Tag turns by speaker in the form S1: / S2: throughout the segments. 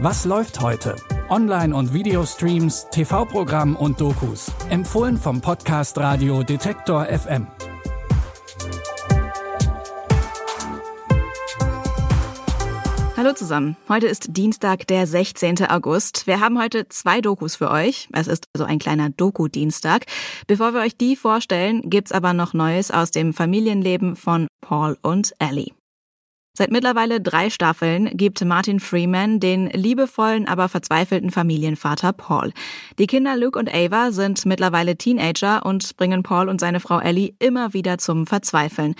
S1: Was läuft heute? Online- und Videostreams, TV-Programm und Dokus. Empfohlen vom Podcast Radio Detektor FM.
S2: Hallo zusammen. Heute ist Dienstag, der 16. August. Wir haben heute zwei Dokus für euch. Es ist also ein kleiner Doku-Dienstag. Bevor wir euch die vorstellen, gibt's aber noch Neues aus dem Familienleben von Paul und Ellie. Seit mittlerweile drei Staffeln gibt Martin Freeman den liebevollen, aber verzweifelten Familienvater Paul. Die Kinder Luke und Ava sind mittlerweile Teenager und bringen Paul und seine Frau Ellie immer wieder zum Verzweifeln.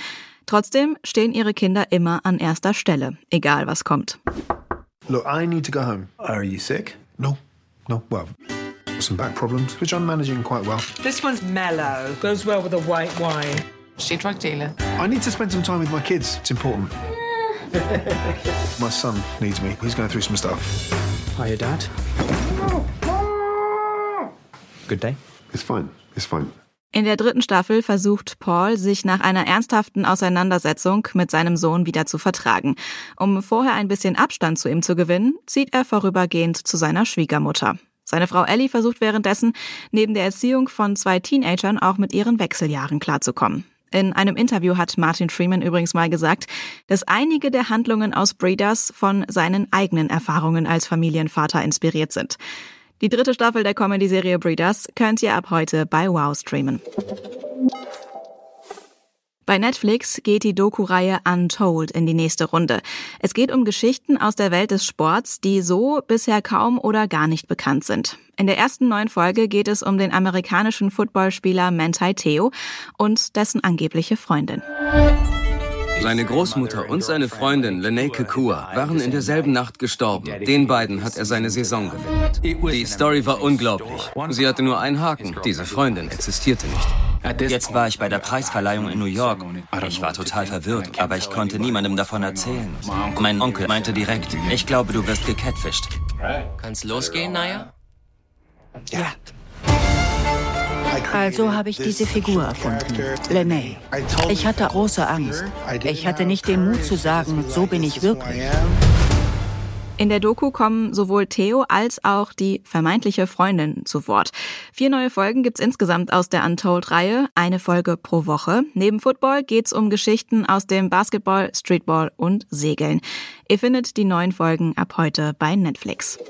S2: Trotzdem stehen ihre Kinder immer an erster Stelle, egal was kommt.
S3: Look, I need to go home. Are you sick? No, no. Well, some back problems, which I'm managing quite well.
S4: This one's mellow. Goes well with a white wine.
S5: She drug dealer.
S3: I need to spend some time with my kids. It's important. my son needs me. He's going through some stuff.
S6: Hiya, Dad. Good day.
S3: It's fine. It's fine.
S2: In der dritten Staffel versucht Paul, sich nach einer ernsthaften Auseinandersetzung mit seinem Sohn wieder zu vertragen. Um vorher ein bisschen Abstand zu ihm zu gewinnen, zieht er vorübergehend zu seiner Schwiegermutter. Seine Frau Ellie versucht währenddessen, neben der Erziehung von zwei Teenagern auch mit ihren Wechseljahren klarzukommen. In einem Interview hat Martin Freeman übrigens mal gesagt, dass einige der Handlungen aus Breeders von seinen eigenen Erfahrungen als Familienvater inspiriert sind. Die dritte Staffel der Comedy-Serie Breeders könnt ihr ab heute bei Wow streamen. Bei Netflix geht die Doku-Reihe Untold in die nächste Runde. Es geht um Geschichten aus der Welt des Sports, die so bisher kaum oder gar nicht bekannt sind. In der ersten neuen Folge geht es um den amerikanischen Footballspieler Manti Theo und dessen angebliche Freundin.
S7: Seine Großmutter und seine Freundin Lene Kekua waren in derselben Nacht gestorben. Den beiden hat er seine Saison gewidmet. Die Story war unglaublich. Sie hatte nur einen Haken. Diese Freundin existierte nicht.
S8: Jetzt war ich bei der Preisverleihung in New York. Ich war total verwirrt, aber ich konnte niemandem davon erzählen. Mein Onkel meinte direkt, ich glaube, du wirst gecatfischt.
S5: Kann's losgehen, Naya?
S9: Ja. Also habe ich diese Figur erfunden, Lene. Ich hatte große Angst. Ich hatte nicht den Mut zu sagen, so bin ich wirklich.
S2: In der Doku kommen sowohl Theo als auch die vermeintliche Freundin zu Wort. Vier neue Folgen gibt's insgesamt aus der Untold-Reihe, eine Folge pro Woche. Neben Football geht's um Geschichten aus dem Basketball, Streetball und Segeln. Ihr findet die neuen Folgen ab heute bei Netflix.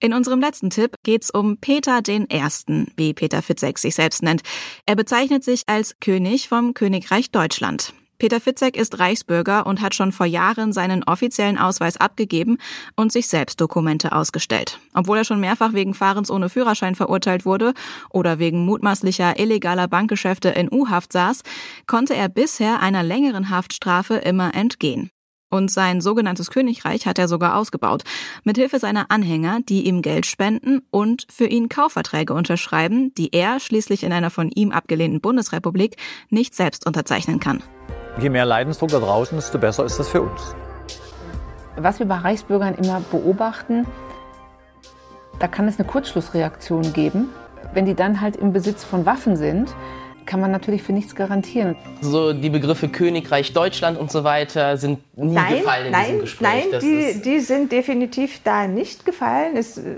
S2: In unserem letzten Tipp geht's um Peter den Ersten, wie Peter Fitzek sich selbst nennt. Er bezeichnet sich als König vom Königreich Deutschland. Peter Fitzek ist Reichsbürger und hat schon vor Jahren seinen offiziellen Ausweis abgegeben und sich selbst Dokumente ausgestellt. Obwohl er schon mehrfach wegen Fahrens ohne Führerschein verurteilt wurde oder wegen mutmaßlicher illegaler Bankgeschäfte in U-Haft saß, konnte er bisher einer längeren Haftstrafe immer entgehen. Und sein sogenanntes Königreich hat er sogar ausgebaut, mithilfe seiner Anhänger, die ihm Geld spenden und für ihn Kaufverträge unterschreiben, die er schließlich in einer von ihm abgelehnten Bundesrepublik nicht selbst unterzeichnen kann.
S6: Je mehr Leidensdruck da draußen, desto besser ist das für uns.
S10: Was wir bei Reichsbürgern immer beobachten, da kann es eine Kurzschlussreaktion geben. Wenn die dann halt im Besitz von Waffen sind, kann man natürlich für nichts garantieren.
S5: So die Begriffe Königreich Deutschland und so weiter sind nie
S11: nein,
S5: gefallen in
S11: nein,
S5: diesem Gespräch.
S11: Nein,
S5: Das
S11: die,
S5: ist-
S11: die sind definitiv da nicht gefallen. Es äh,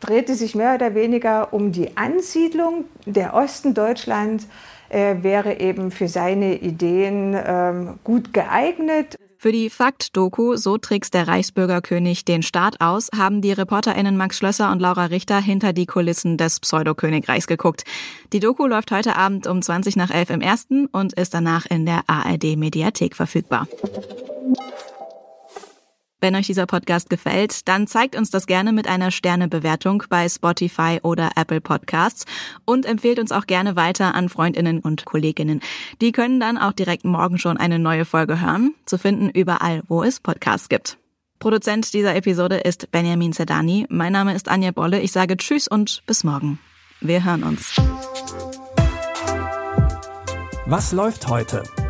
S11: drehte sich mehr oder weniger um die Ansiedlung. Der Osten Deutschlands äh, wäre eben für seine Ideen ähm, gut geeignet.
S2: Für die Fakt-Doku So trickst der Reichsbürgerkönig den Staat aus, haben die ReporterInnen Max Schlösser und Laura Richter hinter die Kulissen des Pseudokönigreichs geguckt. Die Doku läuft heute Abend um 20 nach 11 im ersten und ist danach in der ARD-Mediathek verfügbar. Wenn euch dieser Podcast gefällt, dann zeigt uns das gerne mit einer Sternebewertung bei Spotify oder Apple Podcasts und empfehlt uns auch gerne weiter an Freundinnen und Kolleginnen. Die können dann auch direkt morgen schon eine neue Folge hören, zu finden überall, wo es Podcasts gibt. Produzent dieser Episode ist Benjamin Zedani. Mein Name ist Anja Bolle. Ich sage Tschüss und bis morgen. Wir hören uns.
S1: Was läuft heute?